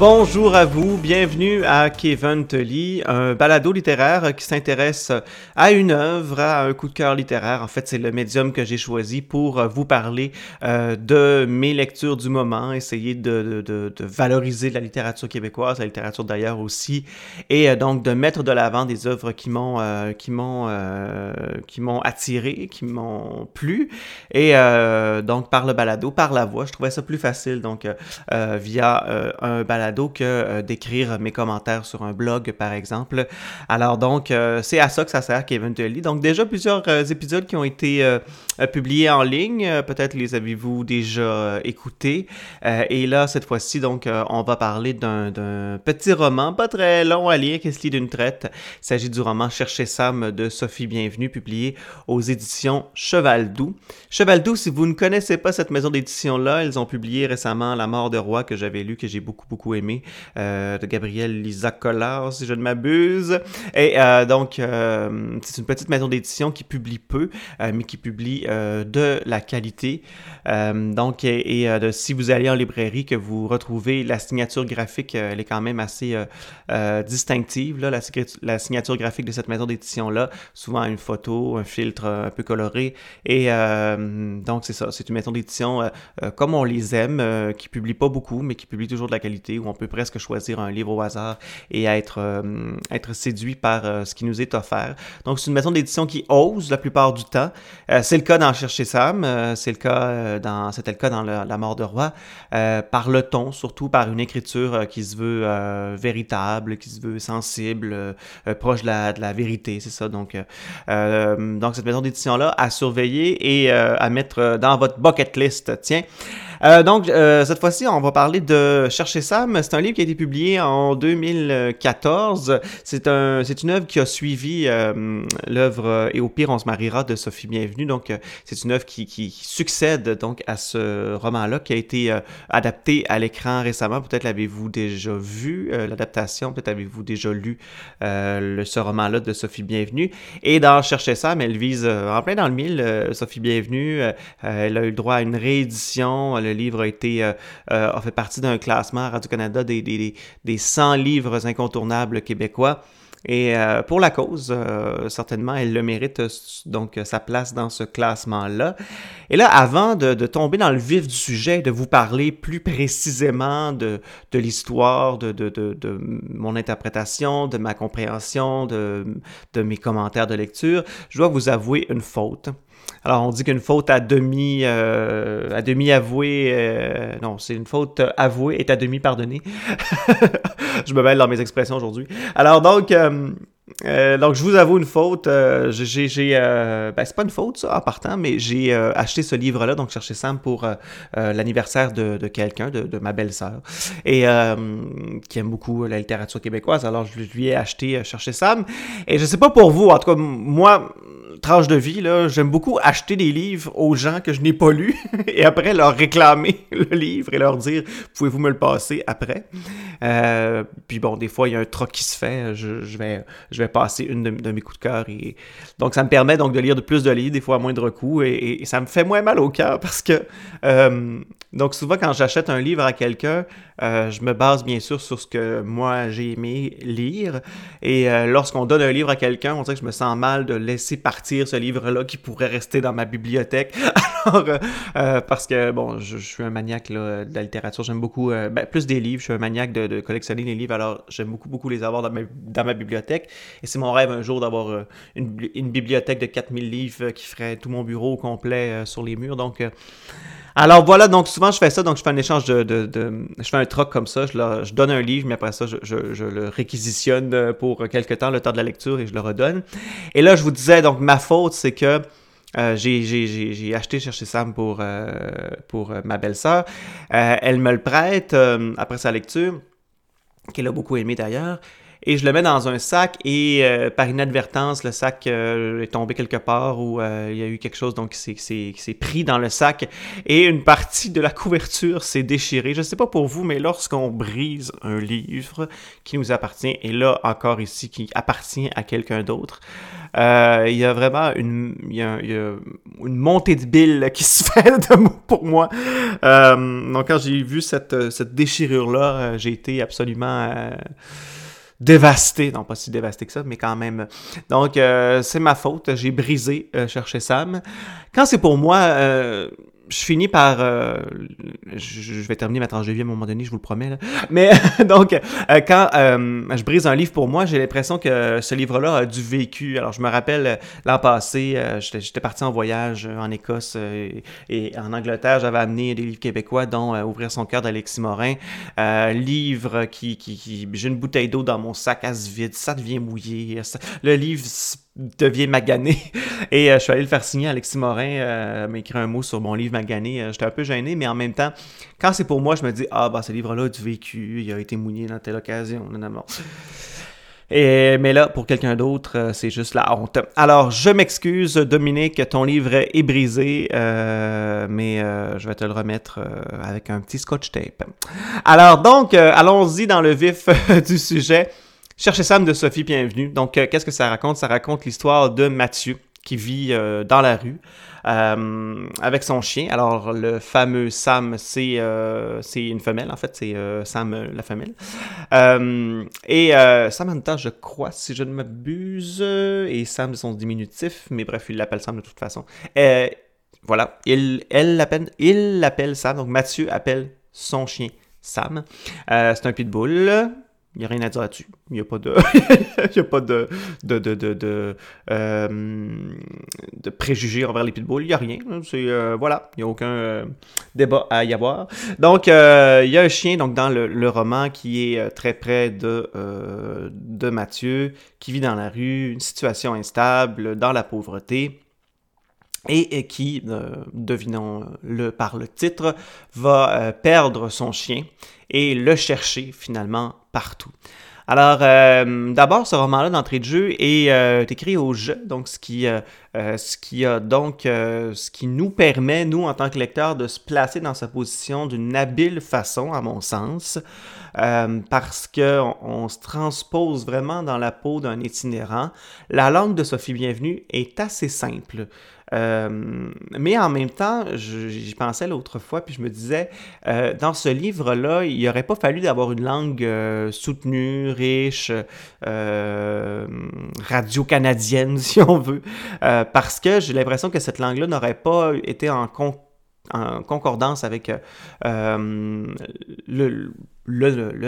Bonjour à vous, bienvenue à Kevin Tully, un balado littéraire qui s'intéresse à une œuvre, à un coup de cœur littéraire. En fait, c'est le médium que j'ai choisi pour vous parler euh, de mes lectures du moment, essayer de, valoriser la littérature québécoise, la littérature d'ailleurs aussi, et euh, donc de mettre de l'avant des œuvres qui m'ont euh, qui m'ont attiré, qui m'ont plu, et donc par le balado, par la voix, je trouvais ça plus facile donc via un balado que euh, d'écrire mes commentaires sur un blog, par exemple. Alors donc, euh, c'est à ça que ça sert Kevin Tully. Donc déjà plusieurs euh, épisodes qui ont été publiés en ligne. Peut-être les avez-vous déjà écoutés. et là, cette fois-ci, donc, on va parler d'un petit roman, pas très long à lire, qui se lit d'une traite. Il s'agit du roman Chercher Sam de Sophie Bienvenue, publié aux éditions Cheval Doux. Cheval Doux, si vous ne connaissez pas cette maison d'édition-là, ils ont publié récemment La mort de roi que j'avais lu, que j'ai beaucoup, beaucoup aimé, euh, de Gabriel Lisa Collard, si je ne m'abuse. Et euh, donc, euh, c'est une petite maison d'édition qui publie peu, mais qui publie de la qualité. donc, et, si vous allez en librairie, que vous retrouvez la signature graphique, elle est quand même assez distinctive, la, signature graphique de cette maison d'édition-là. Souvent une photo, un filtre un peu coloré. Et donc, c'est ça, c'est une maison d'édition comme on les aime, qui publie pas beaucoup, mais qui publie toujours de la qualité, on peut presque choisir un livre au hasard et être, euh, séduit par euh, ce qui nous est offert. Donc, c'est une maison d'édition qui ose la plupart du temps. Euh, c'est le cas dans Chercher Sam, c'est le cas dans, c'était le cas dans La mort de roi, par le ton, surtout par une écriture qui se veut véritable, qui se veut sensible, proche de la, de la vérité, c'est ça. Donc, donc cette maison d'édition-là à surveiller et à mettre dans votre bucket list. Tiens. Euh, donc, euh, cette fois-ci, on va parler de Chercher Sam. C'est un livre qui a été publié en 2014. C'est un, une œuvre qui a suivi euh, l'œuvre Et au pire, on se mariera de Sophie Bienvenue. Donc, c'est une œuvre qui, succède donc à ce roman-là qui a été adapté à l'écran récemment. Peut-être l'avez-vous déjà vu, l'adaptation. Peut-être avez-vous déjà lu ce roman-là de Sophie Bienvenue. Et dans Chercher Sam, elle vise en plein dans le mille. Sophie Bienvenue, elle a eu le droit à une réédition le livre a été euh, euh, a fait partie d'un classement à Radio-Canada des, des, des 100 livres incontournables québécois. Et euh, pour la cause, certainement, elle le mérite, donc sa place dans ce classement-là. Et là, avant de, de, tomber dans le vif du sujet, de vous parler plus précisément de, de l'histoire, de, de, mon interprétation, de ma compréhension, de mes commentaires de lecture, je dois vous avouer une faute. Alors, on dit qu'une faute à demi, euh, à demi avouée, euh, non, c'est une faute avouée est à demi pardonnée. je me mêle dans mes expressions aujourd'hui. Alors donc, euh, donc je vous avoue une faute. j'ai, j'ai, ben c'est pas une faute ça en partant, mais j'ai acheté ce livre-là, donc chercher Sam pour l'anniversaire de, quelqu'un, de, de, ma belle-sœur, et qui aime beaucoup la littérature québécoise. Alors je lui ai acheté chercher Sam. Et je sais pas pour vous, en tout cas moi tranche de vie, là, j'aime beaucoup acheter des livres aux gens que je n'ai pas lus et après leur réclamer le livre et leur dire pouvez-vous me le passer après. Euh, puis bon, des fois il y a un troc qui se fait, je, vais je vais passer une de, mes coups de cœur et donc ça me permet donc de lire de plus de livres des fois à moindre coût et, et ça me fait moins mal au cœur parce que euh, donc souvent quand j'achète un livre à quelqu'un, euh, je me base bien sûr sur ce que moi j'ai aimé lire. Et euh, lorsqu'on donne un livre à quelqu'un, on dirait que je me sens mal de laisser partir ce livre-là qui pourrait rester dans ma bibliothèque. Alors, euh, parce que bon, je, suis un maniaque là, de la littérature. J'aime beaucoup, ben, plus des livres. Je suis un maniaque de, collectionner les livres. Alors, j'aime beaucoup, beaucoup les avoir dans ma, dans ma bibliothèque. Et c'est mon rêve un jour d'avoir une, une, bibliothèque de 4000 livres qui ferait tout mon bureau au complet sur les murs. Donc, alors voilà, donc souvent je fais ça, donc je fais un échange de, de, de je fais un troc comme ça, je, je, donne un livre, mais après ça je, je, je, le réquisitionne pour quelques temps, le temps de la lecture, et je le redonne. Et là je vous disais, donc ma faute c'est que euh, j'ai acheté chercher Sam pour, euh, pour euh, ma belle-sœur. Elle me le prête après sa lecture, qu'elle a beaucoup aimé d'ailleurs et je le mets dans un sac et euh, par inadvertance, le sac euh, est tombé quelque part ou euh, il y a eu quelque chose donc qui s'est pris dans le sac et une partie de la couverture s'est déchirée. Je ne sais pas pour vous, mais lorsqu'on brise un livre qui nous appartient et là encore ici qui appartient à quelqu'un d'autre, il y a vraiment une, il y a, une montée de billes qui se fait pour moi. donc quand j'ai vu cette, cette déchirure-là, j'ai été absolument dévasté, non pas si dévasté que ça, mais quand même. Donc, c'est ma faute, j'ai brisé Chercher Sam. Quand c'est pour moi, je finis par. Euh, je, vais terminer ma tranche de vie à un moment donné, je vous le promets. Là. Mais donc, euh, quand euh, je brise un livre pour moi, j'ai l'impression que ce livre-là a du vécu. Alors, je me rappelle l'an passé, j'étais parti en voyage en Écosse et, en Angleterre. J'avais amené des livres québécois, dont Ouvrir son cœur d'Alexis Morin. livre qui. qui, j'ai une bouteille d'eau dans mon sac, à se vide, ça devient mouillé. le livre devient magané. Et euh, je suis allé le faire signer. Alexis Morin euh, m'a écrit un mot sur mon livre magané. Euh, j'étais un peu gêné, mais en même temps, quand c'est pour moi, je me dis Ah, bah, ce livre-là du vécu, il a été mouillé dans telle occasion. Et, mais là, pour quelqu'un d'autre, c'est juste la honte. Alors, je m'excuse, Dominique, ton livre est brisé, mais je vais te le remettre avec un petit scotch tape. Alors, donc, allons-y dans le vif du sujet. Cherchez Sam de Sophie Bienvenue. Donc, euh, qu'est-ce que ça raconte? Ça raconte l'histoire de Mathieu qui vit euh, dans la rue euh, avec son chien. Alors, le fameux Sam, c'est une femelle, en fait, c'est Sam la femelle. et Samantha, je crois, si je ne m'abuse, et Sam, son diminutif, mais bref, il l'appelle Sam de toute façon. voilà, il, elle l'appelle, il l'appelle Sam, donc Mathieu appelle son chien Sam. c'est un pitbull il n'y a rien à dire là-dessus. Il n'y a pas de, il a pas de, de, de, de, de, euh, préjugés envers les pitbulls. Il n'y a rien. C'est, euh, voilà, il n'y a aucun euh, débat à y avoir. Donc, il y a un chien donc, dans le, le roman qui est très près de, de Mathieu, qui vit dans la rue, une situation instable, dans la pauvreté et qui, devinons-le par le titre, va perdre son chien et le chercher finalement partout. Alors, euh, d'abord, ce roman-là d'entrée de jeu est euh, écrit au jeu, donc ce qui, euh, a donc ce qui nous permet, nous en tant que lecteurs, de se placer dans sa position d'une habile façon, à mon sens, parce que on, se transpose vraiment dans la peau d'un itinérant. La langue de Sophie Bienvenue est assez simple. Euh, mais en même temps, j'y pensais l'autre fois, puis je me disais, euh, dans ce livre-là, il n'aurait pas fallu d'avoir une langue euh, soutenue, riche, radio-canadienne, si on veut, parce que j'ai l'impression que cette langue-là n'aurait pas été en, concordance avec le,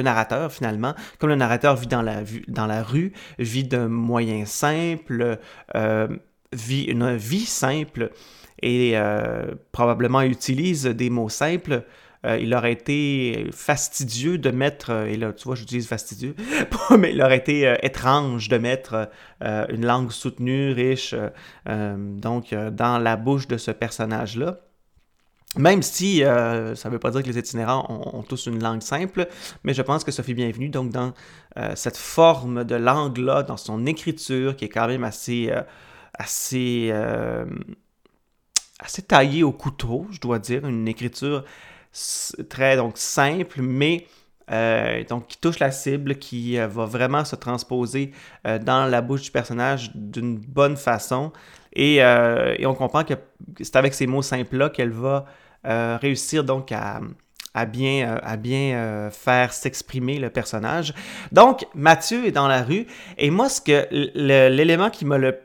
narrateur finalement. Comme le narrateur vit dans la, dans la rue, vit d'un moyen simple, vit une vie simple et euh, probablement utilise des mots simples, euh, il aurait été fastidieux de mettre, euh, et là tu vois j'utilise fastidieux, mais il aurait été étrange de mettre une langue soutenue, riche, donc dans la bouche de ce personnage-là. Même si ça ne veut pas dire que les itinérants ont, tous une langue simple, mais je pense que Sophie Bienvenue, donc dans cette forme de langue-là, dans son écriture, qui est quand même assez assez, euh, assez taillé au couteau, je dois dire, une écriture très donc simple, mais euh, donc qui touche la cible, qui euh, va vraiment se transposer dans la bouche du personnage d'une bonne façon. Et, et, on comprend que c'est avec ces mots simples-là qu'elle va réussir donc à, à bien, à bien faire s'exprimer le personnage. Donc, Mathieu est dans la rue, et moi, ce que l'élément qui m'a le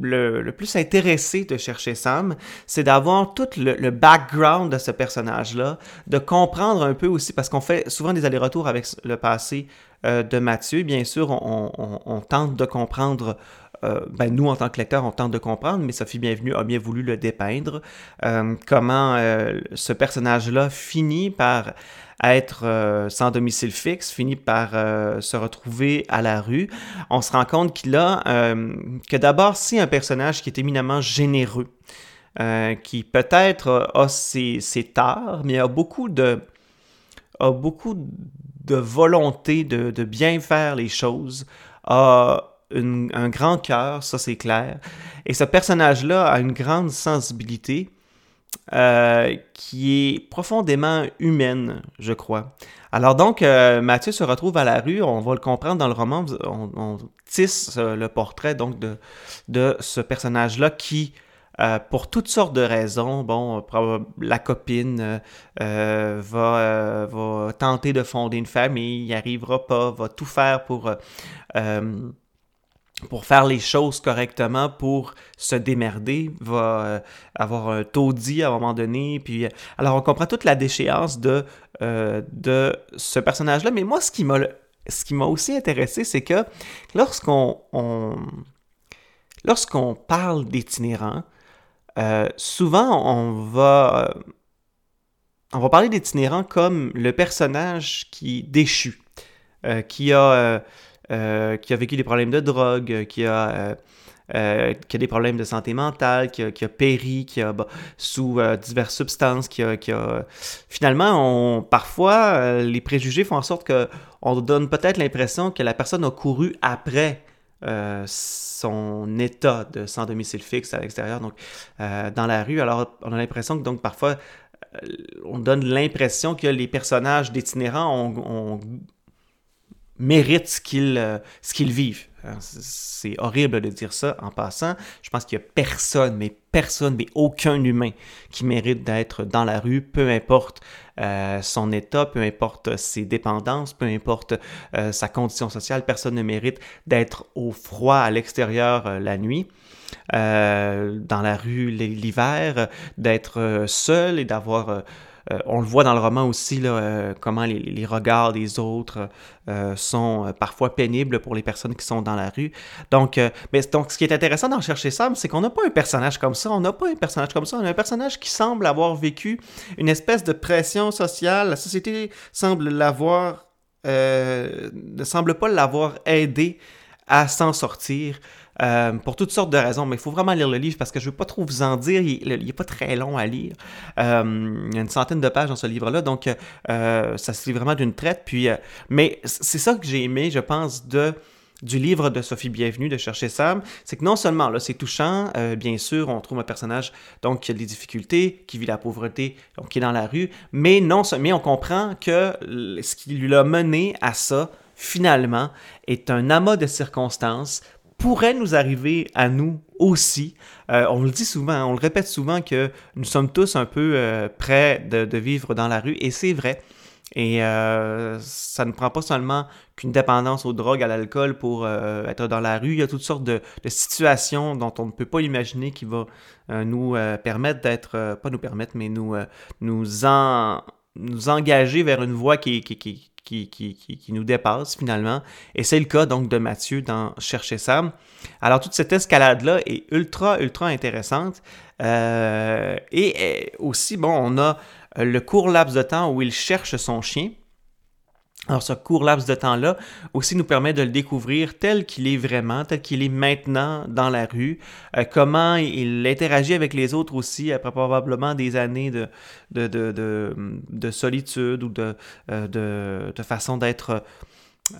le, plus intéressé de chercher Sam, c'est d'avoir tout le, background de ce personnage-là, de comprendre un peu aussi, parce qu'on fait souvent des allers-retours avec le passé euh, de Mathieu. Bien sûr, on, tente de comprendre, euh, ben nous en tant que lecteur, on tente de comprendre, mais Sophie Bienvenue a bien voulu le dépeindre, euh, comment ce personnage-là finit par être euh, sans domicile fixe, finit par euh, se retrouver à la rue. On se rend compte qu'il a euh, que d'abord, c'est un personnage qui est éminemment généreux, qui peut-être a ses, ses torts, mais a beaucoup de a beaucoup de volonté de, de bien faire les choses, a un grand cœur, ça c'est clair. Et ce personnage-là a une grande sensibilité euh, qui est profondément humaine, je crois. Alors donc, euh, Mathieu se retrouve à la rue, on va le comprendre dans le roman, on, tisse euh, le portrait donc de, de ce personnage-là qui pour toutes sortes de raisons. Bon, la copine va, va, tenter de fonder une famille, n'y arrivera pas, va tout faire pour pour faire les choses correctement, pour se démerder, va euh, avoir un taudis à un moment donné. Puis, euh, alors, on comprend toute la déchéance de, euh, de ce personnage-là. Mais moi, ce qui m'a, aussi intéressé, c'est que lorsqu'on lorsqu'on parle d'itinérants, souvent on va, on va parler d'itinérants comme le personnage qui déchu, qui a euh, qui a vécu des problèmes de drogue, qui a, euh, qui a des problèmes de santé mentale, qui a, péri, qui a sous euh, diverses substances, qui a, qui a... finalement, on, parfois, les préjugés font en sorte que on donne peut-être l'impression que la personne a couru après son état de sans domicile fixe à l'extérieur, donc dans la rue. Alors, on a l'impression que donc parfois on donne l'impression que les personnages d'itinérants ont, méritent ce qu'ils euh, vivent. Hein, c'est horrible de dire ça en passant. Je pense qu'il n'y a personne, mais personne, mais aucun humain qui mérite d'être dans la rue, peu importe euh, son état, peu importe ses dépendances, peu importe euh, sa condition sociale. Personne ne mérite d'être au froid à l'extérieur la nuit. dans la rue l'hiver, d'être seul et d'avoir euh, on le voit dans le roman aussi, euh, comment les, regards des autres euh, sont parfois pénibles pour les personnes qui sont dans la rue. Donc, mais, donc ce qui est intéressant d'en chercher Sam, c'est qu'on n'a pas un personnage comme ça. On n'a pas un personnage comme ça. On a un personnage qui semble avoir vécu une espèce de pression sociale. La société semble l'avoir, ne semble pas l'avoir aidé à s'en sortir. Euh, pour toutes sortes de raisons, mais il faut vraiment lire le livre parce que je ne veux pas trop vous en dire, il n'est pas très long à lire. Euh, il y a une centaine de pages dans ce livre-là, donc euh, ça se lit vraiment d'une traite. Puis, mais c'est ça que j'ai aimé, je pense, de du livre de Sophie Bienvenue de Chercher Sam, c'est que non seulement là c'est touchant, bien sûr, on trouve un personnage donc qui a des difficultés, qui vit la pauvreté, donc qui est dans la rue, mais non, mais on comprend que ce qui lui a mené à ça, finalement, est un amas de circonstances pourrait nous arriver à nous aussi. Euh, on le dit souvent, on le répète souvent que nous sommes tous un peu euh, prêts de, vivre dans la rue, et c'est vrai. Et euh, ça ne prend pas seulement qu'une dépendance aux drogues, à l'alcool pour être dans la rue. Il y a toutes sortes de, situations dont on ne peut pas imaginer qui vont nous permettre d'être, pas nous permettre, mais nous, nous, en, nous engager vers une voie qui, qui, qui, qui, nous dépasse finalement. Et c'est le cas donc de Mathieu dans Chercher Sam. Alors toute cette escalade-là est ultra, ultra intéressante. Euh, et, aussi, bon, on a le court laps de temps où il cherche son chien. Alors, ce court laps de temps-là aussi nous permet de le découvrir tel qu'il est vraiment, tel qu'il est maintenant dans la rue, euh, comment il interagit avec les autres aussi après probablement des années de, de, de, de, solitude ou de, euh, de, façon d'être euh,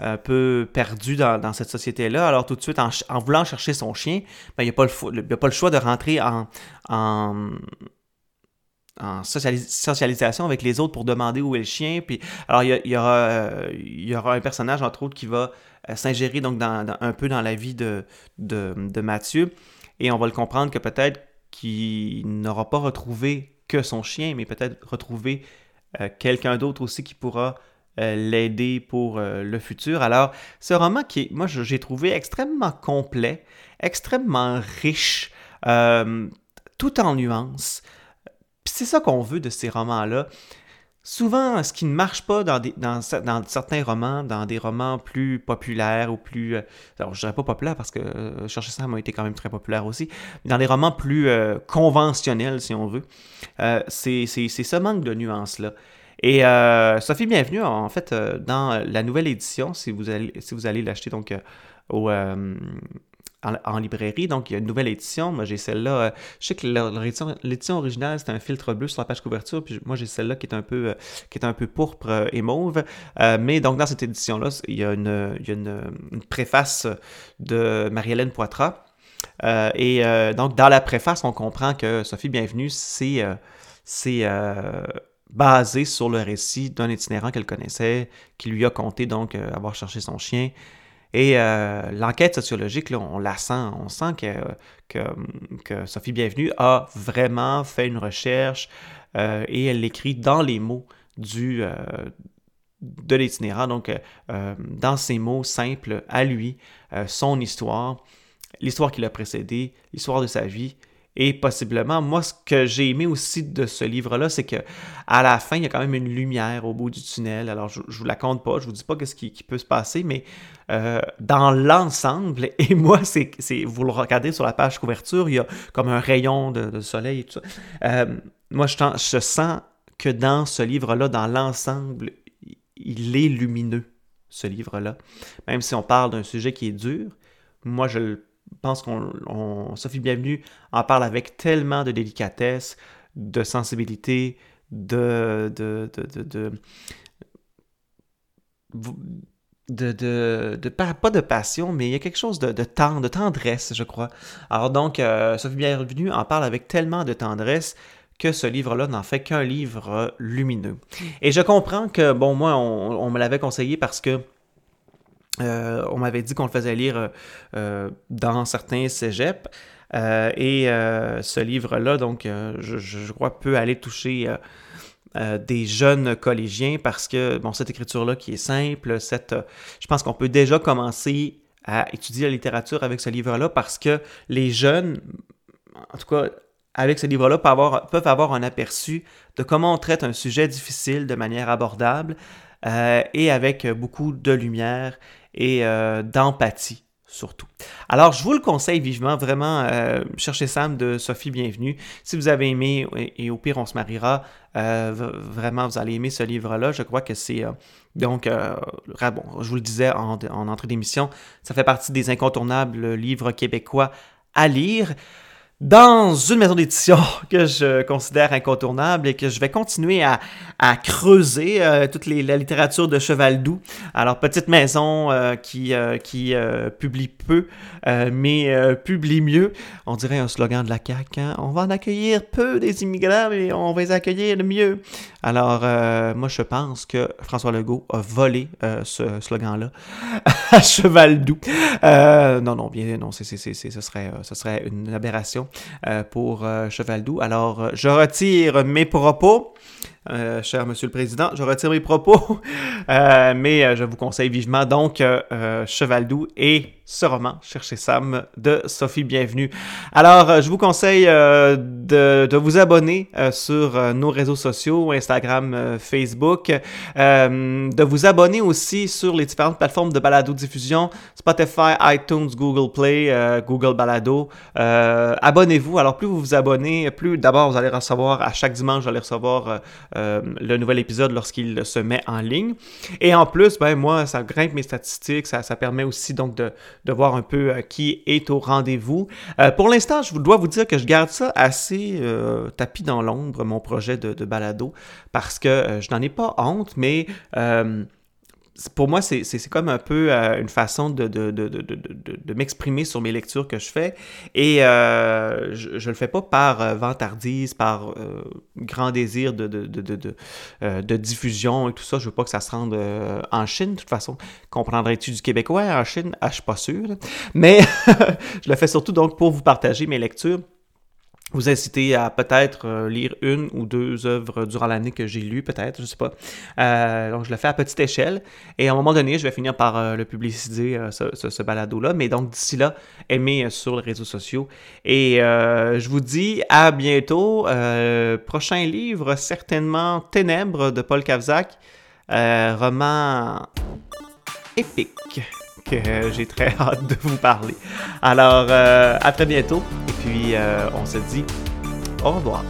un peu perdu dans, cette société-là. Alors tout de suite, en, en voulant chercher son chien, ben, il n'y a, a, pas le choix de rentrer en, en, en socialisation avec les autres pour demander où est le chien. Puis, alors, il y, aura, euh, y aura un personnage, entre autres, qui va euh, s'ingérer donc dans, un peu dans la vie de, de, Mathieu. Et on va le comprendre que peut-être qu'il n'aura pas retrouvé que son chien, mais peut-être retrouver euh, quelqu'un d'autre aussi qui pourra l'aider pour le futur. Alors, ce roman qui, moi, j'ai trouvé extrêmement complet, extrêmement riche, tout en nuances c'est ça qu'on veut de ces romans-là. Souvent, ce qui ne marche pas dans, dans, certains romans, dans des romans plus populaires ou plus... Euh, alors, je dirais pas populaire parce que euh, Chercher ça a été quand même très populaire aussi. Dans des romans plus euh, conventionnels, si on veut, c'est ce manque de nuances-là. Et Sophie Bienvenue, en fait, dans la nouvelle édition, si vous allez, si vous allez l'acheter donc au en, librairie. Donc, il y a une nouvelle édition. Moi, j'ai celle-là. Euh, je sais que l'édition originale, c'est un filtre bleu sur la page couverture. Puis moi, j'ai celle-là qui est un peu, euh, qui est un peu pourpre euh, et mauve. mais donc, dans cette édition-là, il y a une, il y a une, préface de Marie-Hélène Poitras. et donc, dans la préface, on comprend que Sophie Bienvenue, c'est basé sur le récit d'un itinérant qu'elle connaissait, qui lui a conté donc avoir cherché son chien Et l'enquête sociologique, on la sent, on sent que, Sophie Bienvenue a vraiment fait une recherche et elle l'écrit dans les mots du, de l'itinérant, donc dans ses mots simples à lui, son histoire, l'histoire qui l'a précédé, l'histoire de sa vie, et possiblement, moi, ce que j'ai aimé aussi de ce livre-là, c'est que à la fin, il y a quand même une lumière au bout du tunnel. Alors, je, ne vous la compte pas, je vous dis pas ce qui, peut se passer, mais euh, dans l'ensemble, et moi, c'est, vous le regardez sur la page couverture, il y a comme un rayon de, soleil et tout ça. Euh, moi, je, je sens que dans ce livre-là, dans l'ensemble, il est lumineux, ce livre-là. Même si on parle d'un sujet qui est dur, moi, je le pense qu'on Sophie Bienvenue en parle avec tellement de délicatesse, de sensibilité, de de, de, de, de, pas, de passion, mais il y a quelque chose de, de, de tendresse, je crois. Alors donc, euh, Sophie Bienvenue en parle avec tellement de tendresse que ce livre-là n'en fait qu'un livre lumineux. Et je comprends que, bon, moi, on me l'avait conseillé parce que euh, on m'avait dit qu'on le faisait lire euh, dans certains cégeps. Euh, et ce livre-là, donc, je, crois, peut aller toucher des jeunes collégiens parce que, bon, cette écriture-là qui est simple, je pense qu'on peut déjà commencer à étudier la littérature avec ce livre-là parce que les jeunes, en tout cas, avec ce livre-là, peuvent avoir un aperçu de comment on traite un sujet difficile de manière abordable et avec beaucoup de lumière et euh, d'empathie surtout. Alors, je vous le conseille vivement, vraiment, euh, cherchez Sam de Sophie Bienvenue. Si vous avez aimé, et, au pire, on se mariera, euh, vraiment, vous allez aimer ce livre-là. Je crois que c'est, donc, bon, je vous le disais en, en entrée d'émission, ça fait partie des incontournables livres québécois à lire dans une maison d'édition que je considère incontournable et que je vais continuer à, creuser euh, toute la littérature de Cheval Doux. Alors, petite maison euh, qui, euh, publie peu, mais publie mieux. On dirait un slogan de la CAQ. Hein? On va en accueillir peu des immigrants, mais on va les accueillir mieux. Alors, moi, je pense que François Legault a volé ce slogan-là à Cheval Doux. non, non, bien, non, c'est, ce, serait, serait une aberration. Euh, pour euh, Cheval Doux. Alors, euh, je retire mes propos. cher Monsieur le Président, je retire mes propos, mais je vous conseille vivement donc Cheval Doux et ce roman, Cherchez Sam, de Sophie Bienvenue. Alors, euh, je vous conseille euh, de, vous abonner euh, sur nos réseaux sociaux, Instagram, Facebook, de vous abonner aussi sur les différentes plateformes de balado-diffusion, Spotify, iTunes, Google Play, Google Balado. Abonnez-vous. Alors, plus vous vous abonnez, plus d'abord vous allez recevoir, à chaque dimanche, vous allez recevoir le nouvel épisode lorsqu'il se met en ligne. Et en plus, ben moi, ça grimpe mes statistiques, ça permet aussi donc de de voir un peu euh, qui est au rendez-vous. Euh, pour l'instant, je dois vous dire que je garde ça assez euh, tapis dans l'ombre, mon projet de, de balado, parce que je n'en ai pas honte, mais pour moi, c'est comme un peu euh, une façon de, de, de, de m'exprimer sur mes lectures que je fais. Et euh, je ne le fais pas par euh, vantardise, par grand désir de, de, diffusion et tout ça. Je veux pas que ça se rende en Chine. De toute façon, comprendrais-tu du québécois en Chine? Ah, je suis pas sûr. Mais je le fais surtout donc pour vous partager mes lectures vous inciter à peut-être euh, lire une ou deux œuvres durant l'année que j'ai lues, peut-être, je sais pas. Euh, donc, je le fais à petite échelle. Et à un moment donné, je vais finir par euh, le publiciser, ce, ce, balado-là. Mais donc, d'ici là, aimez sur les réseaux sociaux. Et je vous dis à bientôt. prochain livre, certainement Ténèbres de Paul Kavzak. roman épique que j'ai très hâte de vous parler. Alors, à très bientôt. Et puis, on se dit au revoir.